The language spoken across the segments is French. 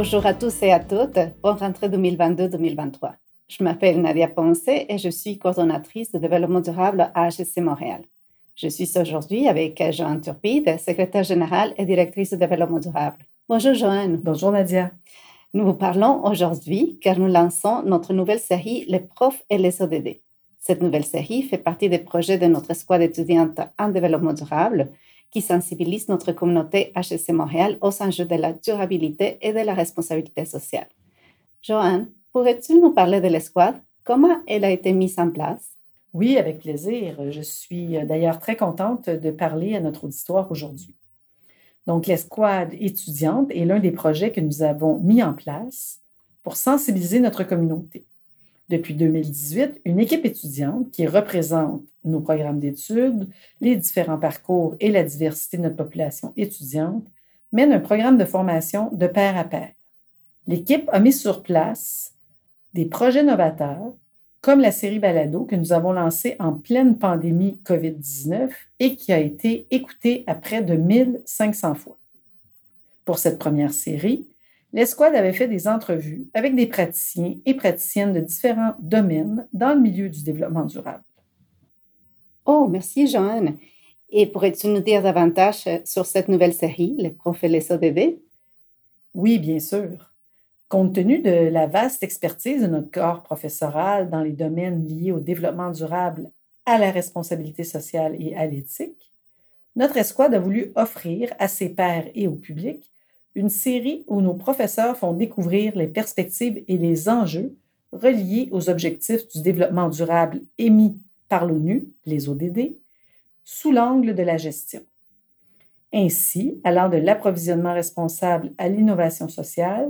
Bonjour à tous et à toutes. Bonne rentrée 2022-2023. Je m'appelle Nadia Ponce et je suis coordonnatrice de développement durable à HSC Montréal. Je suis aujourd'hui avec Joanne Turpide, secrétaire générale et directrice de développement durable. Bonjour Joanne. Bonjour Nadia. Nous vous parlons aujourd'hui car nous lançons notre nouvelle série Les profs et les ODD. Cette nouvelle série fait partie des projets de notre squad étudiante en développement durable qui sensibilise notre communauté HSC Montréal aux enjeux de la durabilité et de la responsabilité sociale. Joanne, pourrais-tu nous parler de l'escouade? Comment elle a été mise en place? Oui, avec plaisir. Je suis d'ailleurs très contente de parler à notre auditoire aujourd'hui. Donc, l'escouade étudiante est l'un des projets que nous avons mis en place pour sensibiliser notre communauté. Depuis 2018, une équipe étudiante qui représente nos programmes d'études, les différents parcours et la diversité de notre population étudiante mène un programme de formation de pair à pair. L'équipe a mis sur place des projets novateurs comme la série Balado que nous avons lancée en pleine pandémie COVID-19 et qui a été écoutée à près de 1500 fois. Pour cette première série, l'escouade avait fait des entrevues avec des praticiens et praticiennes de différents domaines dans le milieu du développement durable. Oh, merci, Joanne. Et pourrais-tu nous dire davantage sur cette nouvelle série, Les profs et les ODD? Oui, bien sûr. Compte tenu de la vaste expertise de notre corps professoral dans les domaines liés au développement durable, à la responsabilité sociale et à l'éthique, notre escouade a voulu offrir à ses pairs et au public une série où nos professeurs font découvrir les perspectives et les enjeux reliés aux objectifs du développement durable émis par l'ONU, les ODD, sous l'angle de la gestion. Ainsi, allant de l'approvisionnement responsable à l'innovation sociale,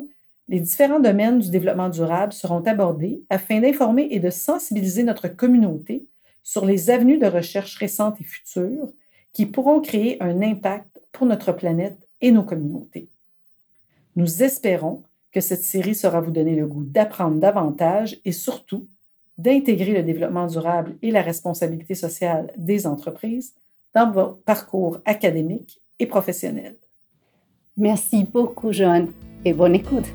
les différents domaines du développement durable seront abordés afin d'informer et de sensibiliser notre communauté sur les avenues de recherche récentes et futures qui pourront créer un impact pour notre planète et nos communautés. Nous espérons que cette série sera vous donner le goût d'apprendre davantage et surtout d'intégrer le développement durable et la responsabilité sociale des entreprises dans vos parcours académiques et professionnels. Merci beaucoup, Joanne, et bonne écoute.